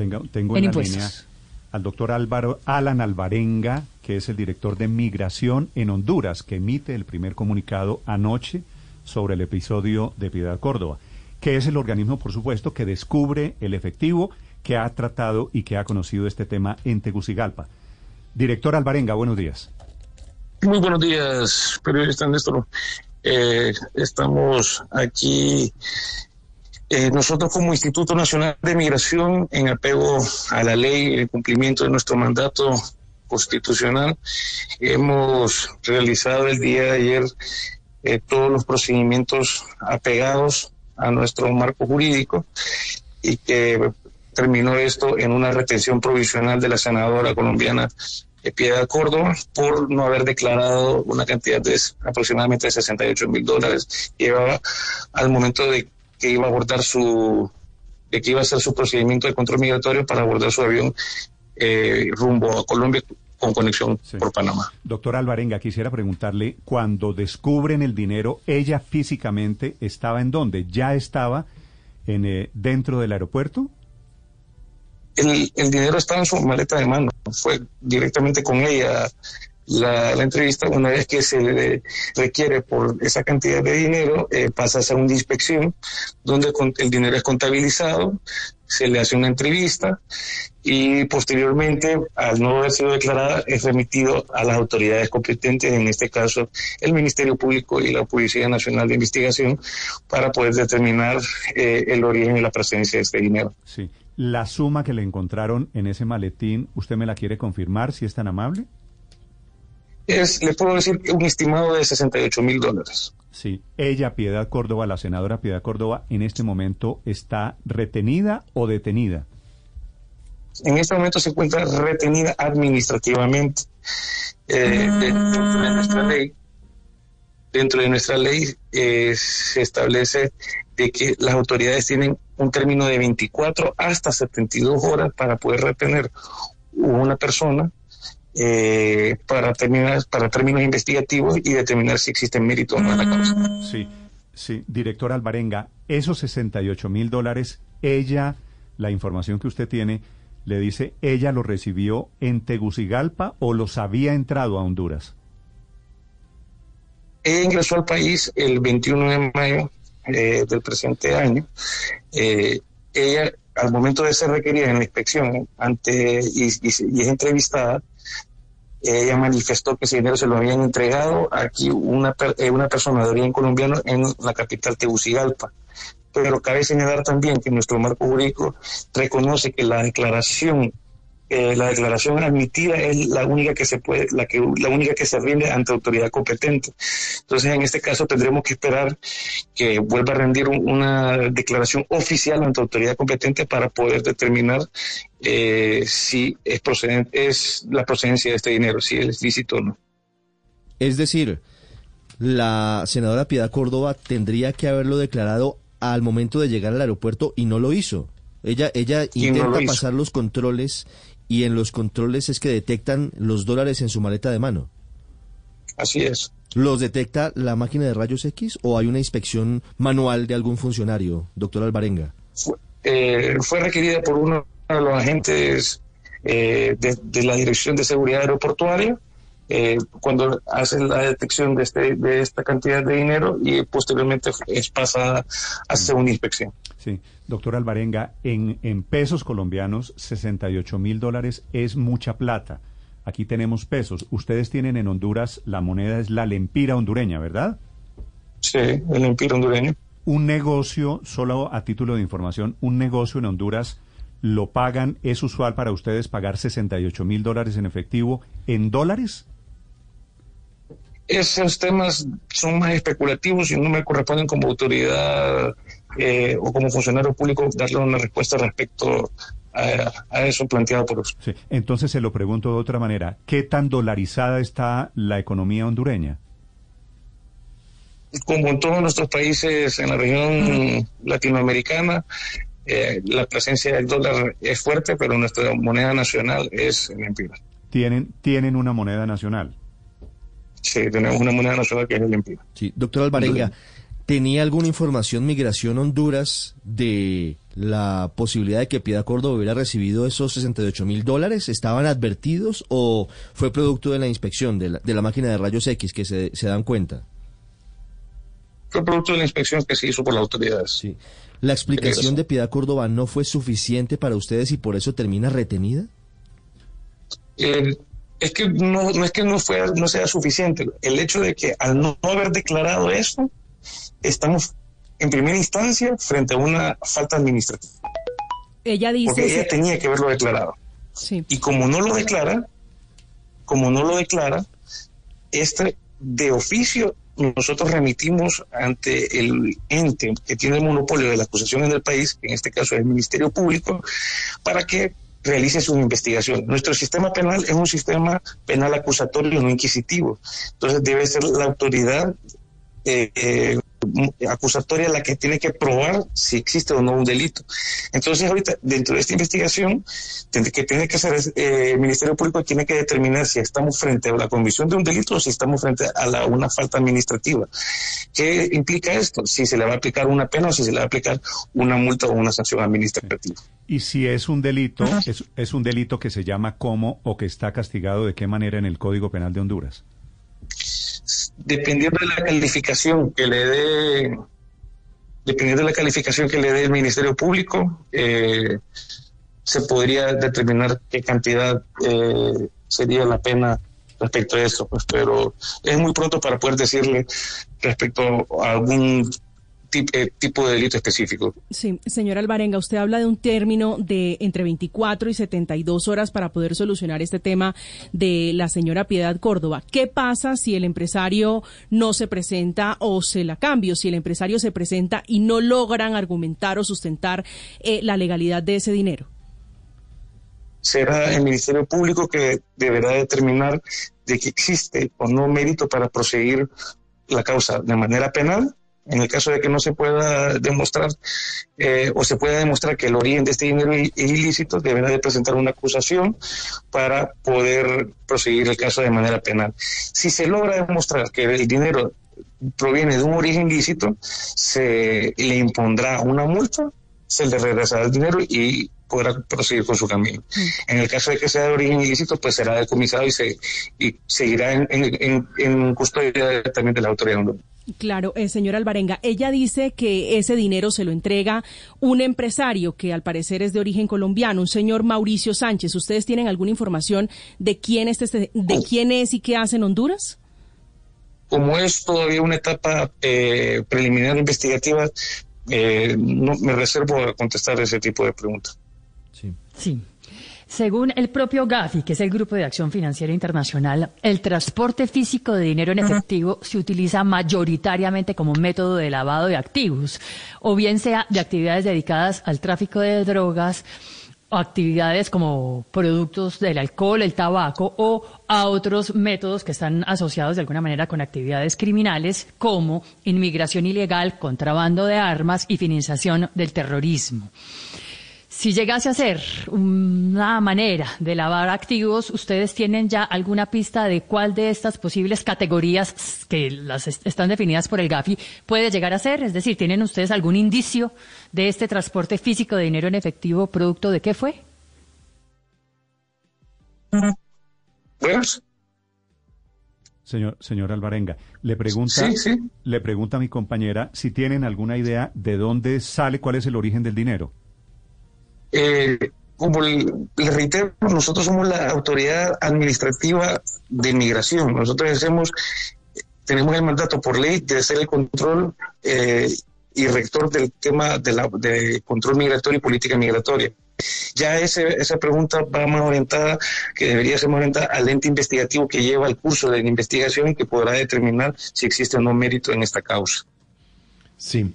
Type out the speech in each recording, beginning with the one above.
Tengo, tengo en, la línea al doctor Álvaro Alan Alvarenga, que es el director de Migración en Honduras, que emite el primer comunicado anoche sobre el episodio de Piedad Córdoba, que es el organismo, por supuesto, que descubre el efectivo que ha tratado y que ha conocido este tema en Tegucigalpa. Director Alvarenga, buenos días. Muy buenos días, periodista Néstor. Eh, estamos aquí eh, nosotros como Instituto Nacional de Migración, en apego a la ley, el cumplimiento de nuestro mandato constitucional, hemos realizado el día de ayer eh, todos los procedimientos apegados a nuestro marco jurídico y que terminó esto en una retención provisional de la senadora colombiana Piedad Córdoba por no haber declarado una cantidad de aproximadamente 68 mil dólares. Llevaba al momento de que iba a abordar su, que iba a hacer su procedimiento de control migratorio para abordar su avión eh, rumbo a Colombia con conexión por Panamá. Doctor Alvarenga, quisiera preguntarle, cuando descubren el dinero, ¿ella físicamente estaba en dónde? ¿Ya estaba en, eh, dentro del aeropuerto? El, el, dinero estaba en su maleta de mano, fue directamente con ella la, entrevista, una vez que se le requiere por esa cantidad de dinero, eh, pasa a una inspección donde el dinero es contabilizado, se le hace una entrevista y posteriormente, al no haber sido declarada, es remitido a las autoridades competentes, en este caso el Ministerio Público y la Policía Nacional de Investigación, para poder determinar eh, el origen y la presencia de este dinero. Sí. La suma que le encontraron en ese maletín, ¿usted me la quiere confirmar si es tan amable? Es, le puedo decir, un estimado de 68 mil dólares. Sí, ella, Piedad Córdoba, la senadora Piedad Córdoba, en este momento está retenida o detenida. En este momento se encuentra retenida administrativamente. Eh, dentro de nuestra ley, dentro de nuestra ley eh, se establece de que las autoridades tienen un término de 24 hasta 72 horas para poder retener una persona eh, para, terminar, para términos investigativos y determinar si existe mérito o no en la causa. Sí, sí, director Alvarenga, esos 68 mil dólares, ella, la información que usted tiene, le dice, ¿ella lo recibió en Tegucigalpa o los había entrado a Honduras? Ella ingresó al país el 21 de mayo eh, del presente año. Eh, ella, al momento de ser requerida en la inspección ante y, y es entrevistada, ella manifestó que ese dinero se lo habían entregado aquí una, eh, una persona de origen colombiano en la capital Tegucigalpa. Pero cabe señalar también que nuestro marco jurídico reconoce que la declaración eh, la declaración admitida es la única que se puede, la que la única que se rinde ante autoridad competente. Entonces, en este caso tendremos que esperar que vuelva a rendir una declaración oficial ante autoridad competente para poder determinar eh, si es procedente, es la procedencia de este dinero, si es lícito o no. Es decir, la senadora Piedad Córdoba tendría que haberlo declarado al momento de llegar al aeropuerto y no lo hizo. Ella, ella intenta pasar los controles y en los controles es que detectan los dólares en su maleta de mano. Así es. ¿Los detecta la máquina de rayos X o hay una inspección manual de algún funcionario, doctor Alvarenga? Fue, eh, requerida por uno de los agentes eh, de, la Dirección de Seguridad Aeroportuaria eh, cuando hacen la detección de, este, de esta cantidad de dinero y posteriormente es pasada a hacer una inspección. Sí, doctor Alvarenga, en, en pesos colombianos, 68 mil dólares es mucha plata. Aquí tenemos pesos. Ustedes tienen en Honduras, la moneda es la lempira hondureña, ¿verdad? Sí, el lempira hondureño. Un negocio, solo a título de información, un negocio en Honduras lo pagan, es usual para ustedes pagar 68 mil dólares en efectivo en dólares? Esos temas son más especulativos y no me corresponden como autoridad eh, o como funcionario público darle una respuesta respecto a, eso planteado por usted. Entonces se lo pregunto de otra manera, ¿qué tan dolarizada está la economía hondureña? Como en todos nuestros países en la región latinoamericana, eh, la presencia del dólar es fuerte, pero nuestra moneda nacional es el empira. ¿Tienen, ¿Tienen una moneda nacional? Sí, tenemos una moneda nacional que es el empira. Sí, doctor Alvarenga. ¿Tenía alguna información Migración Honduras de la posibilidad de que Piedad Córdoba hubiera recibido esos 68 mil dólares? ¿Estaban advertidos o fue producto de la inspección de la, de la máquina de rayos X que se, se dan cuenta? Fue producto de la inspección que se hizo por las autoridades. Sí. ¿La explicación de Piedad Córdoba no fue suficiente para ustedes y por eso termina retenida? Eh, es que no, no es que no, fue, no sea suficiente. El hecho de que al no haber declarado eso, estamos en primera instancia frente a una falta administrativa. Ella dice... Porque ella tenía que haberlo declarado. Sí. Y como no lo declara, como no lo declara, este de oficio nosotros remitimos ante el ente que tiene el monopolio de la acusación en el país, que en este caso es el Ministerio Público, para que realice su investigación. Nuestro sistema penal es un sistema penal acusatorio, no inquisitivo. Entonces debe ser la autoridad eh, eh, acusatoria la que tiene que probar si existe o no un delito. Entonces ahorita dentro de esta investigación que tiene que hacer eh, el Ministerio Público tiene que determinar si estamos frente a la comisión de un delito o si estamos frente a la, una falta administrativa. ¿Qué implica esto? Si se le va a aplicar una pena o si se le va a aplicar una multa o una sanción administrativa. Y si es un delito, es, es un delito que se llama como o que está castigado de qué manera en el Código Penal de Honduras dependiendo de la calificación que le dé, dependiendo de la calificación que le dé el Ministerio Público, eh, se podría determinar qué cantidad eh, sería la pena respecto a esto, pues, pero es muy pronto para poder decirle respecto a algún tipo de delito específico. Sí, señor Alvarenga, usted habla de un término de entre 24 y 72 horas para poder solucionar este tema de la señora Piedad Córdoba. ¿Qué pasa si el empresario no se presenta o se la cambio? Si el empresario se presenta y no logran argumentar o sustentar eh, la legalidad de ese dinero. Será el Ministerio Público que deberá determinar de que existe o no mérito para proseguir la causa de manera penal en el caso de que no se pueda demostrar eh, o se pueda demostrar que el origen de este dinero es ilícito, deberá de presentar una acusación para poder proseguir el caso de manera penal. Si se logra demostrar que el dinero proviene de un origen ilícito, se le impondrá una multa, se le regresará el dinero y podrá proseguir con su camino. Mm. En el caso de que sea de origen ilícito, pues será decomisado y, se, y seguirá en, en, en custodia también de la autoridad Claro, eh, señora Alvarenga, ella dice que ese dinero se lo entrega un empresario que al parecer es de origen colombiano, un señor Mauricio Sánchez. ¿Ustedes tienen alguna información de quién es, este, de oh. quién es y qué hace en Honduras? Como es todavía una etapa eh, preliminar investigativa, eh, no me reservo a contestar ese tipo de preguntas. Sí. Sí. Según el propio GAFI, que es el Grupo de Acción Financiera Internacional, el transporte físico de dinero en efectivo se utiliza mayoritariamente como método de lavado de activos, o bien sea de actividades dedicadas al tráfico de drogas, o actividades como productos del alcohol, el tabaco o a otros métodos que están asociados de alguna manera con actividades criminales como inmigración ilegal, contrabando de armas y financiación del terrorismo. Si llegase a ser una manera de lavar activos, ¿ustedes tienen ya alguna pista de cuál de estas posibles categorías que las están definidas por el GAFI puede llegar a ser? Es decir, ¿tienen ustedes algún indicio de este transporte físico de dinero en efectivo producto de qué fue? Buenas. Señor, señor Alvarenga, le pregunta, le pregunta a mi compañera si tienen alguna idea de dónde sale, cuál es el origen del dinero. Eh, como le, reitero, nosotros somos la autoridad administrativa de inmigración. Nosotros hacemos, tenemos el mandato por ley de hacer el control eh, y rector del tema de, la, de control migratorio y política migratoria. Ya ese, esa pregunta va más orientada, que debería ser más orientada al ente investigativo que lleva el curso de investigación y que podrá determinar si existe o no mérito en esta causa. Sí.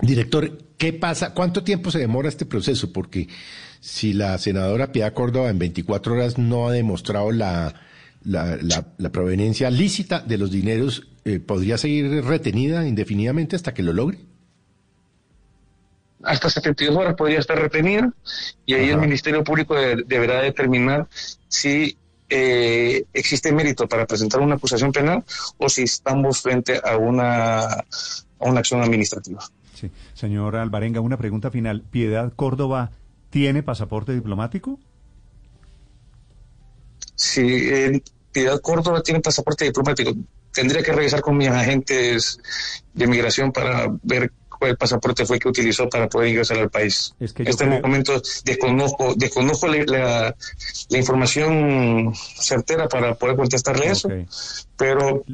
Director, ¿qué pasa? ¿Cuánto tiempo se demora este proceso? Porque si la senadora Piedad Córdoba en 24 horas no ha demostrado la, la, la, proveniencia lícita de los dineros, eh, ¿podría seguir retenida indefinidamente hasta que lo logre? Hasta 72 horas podría estar retenida y ahí el Ministerio Público deberá determinar si eh, existe mérito para presentar una acusación penal o si estamos frente a una, a una acción administrativa. Sí. Señor Alvarenga, una pregunta final. ¿Piedad Córdoba tiene pasaporte diplomático? Sí, eh, Piedad Córdoba tiene pasaporte diplomático. Tendría que revisar con mis agentes de migración para ver cuál pasaporte fue que utilizó para poder ingresar al país. en este momento desconozco, desconozco la, información certera para poder contestarle eso, pero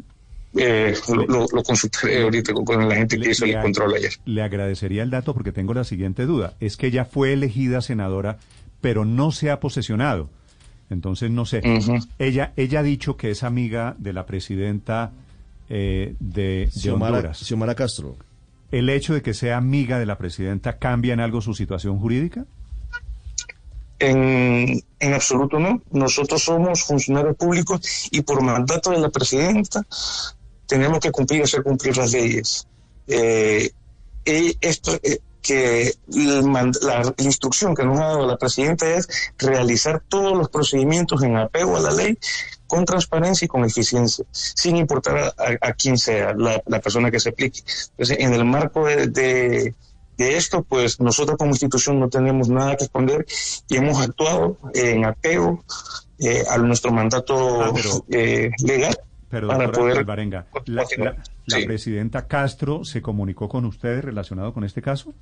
eh, lo, consultaré ahorita con, la gente que hizo el control ayer. Le agradecería el dato porque tengo la siguiente duda. Es que ella fue elegida senadora, pero no se ha posesionado. Entonces, no sé. ella, ella ha dicho que es amiga de la presidenta eh, de, Honduras. Xiomara Castro. ¿El hecho de que sea amiga de la presidenta cambia en algo su situación jurídica? En, en, absoluto no. Nosotros somos funcionarios públicos y por mandato de la presidenta tenemos que cumplir y hacer cumplir las leyes. Eh, esto, eh, que la, instrucción que nos ha dado la presidenta es realizar todos los procedimientos en apego a la ley con transparencia y con eficiencia, sin importar a, quién sea la, persona que se aplique. Entonces, en el marco de, de, esto, pues nosotros como institución no tenemos nada que esconder y hemos actuado en apego eh, a nuestro mandato ah, eh, legal. Para poder... la, ¿La presidenta Castro se comunicó con ustedes relacionado con este caso?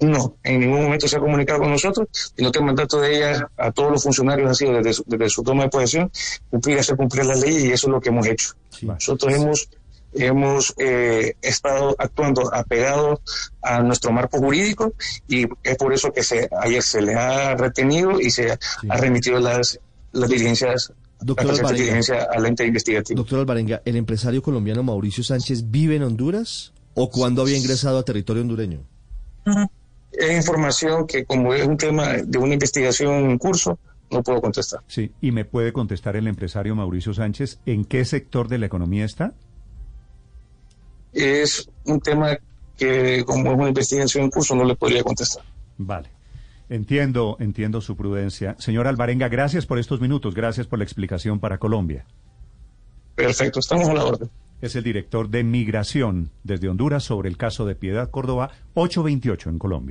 No, en ningún momento se ha comunicado con nosotros, sino que el mandato de ella. A todos los funcionarios ha sido desde su, toma de posesión. Cumplir, hacer cumplir la ley y eso es lo que hemos hecho. Nosotros hemos hemos eh, estado actuando apegado a nuestro marco jurídico y es por eso que se, ayer se le ha retenido y se ha remitido las, las diligencias Doctor Alvarenga, al ente investigativo. Doctor Alvarenga, ¿el empresario colombiano Mauricio Sánchez vive en Honduras o cuándo había ingresado a territorio hondureño? Es información que como es un tema de una investigación en curso, no puedo contestar. Sí, y me puede contestar el empresario Mauricio Sánchez, ¿en qué sector de la economía está? Es un tema que como es una investigación en curso no le podría contestar. Vale. Entiendo, entiendo su prudencia. Señor Alvarenga, gracias por estos minutos, gracias por la explicación para Colombia. Perfecto, estamos a la orden. Es el director de Migración desde Honduras sobre el caso de Piedad Córdoba 828 en Colombia.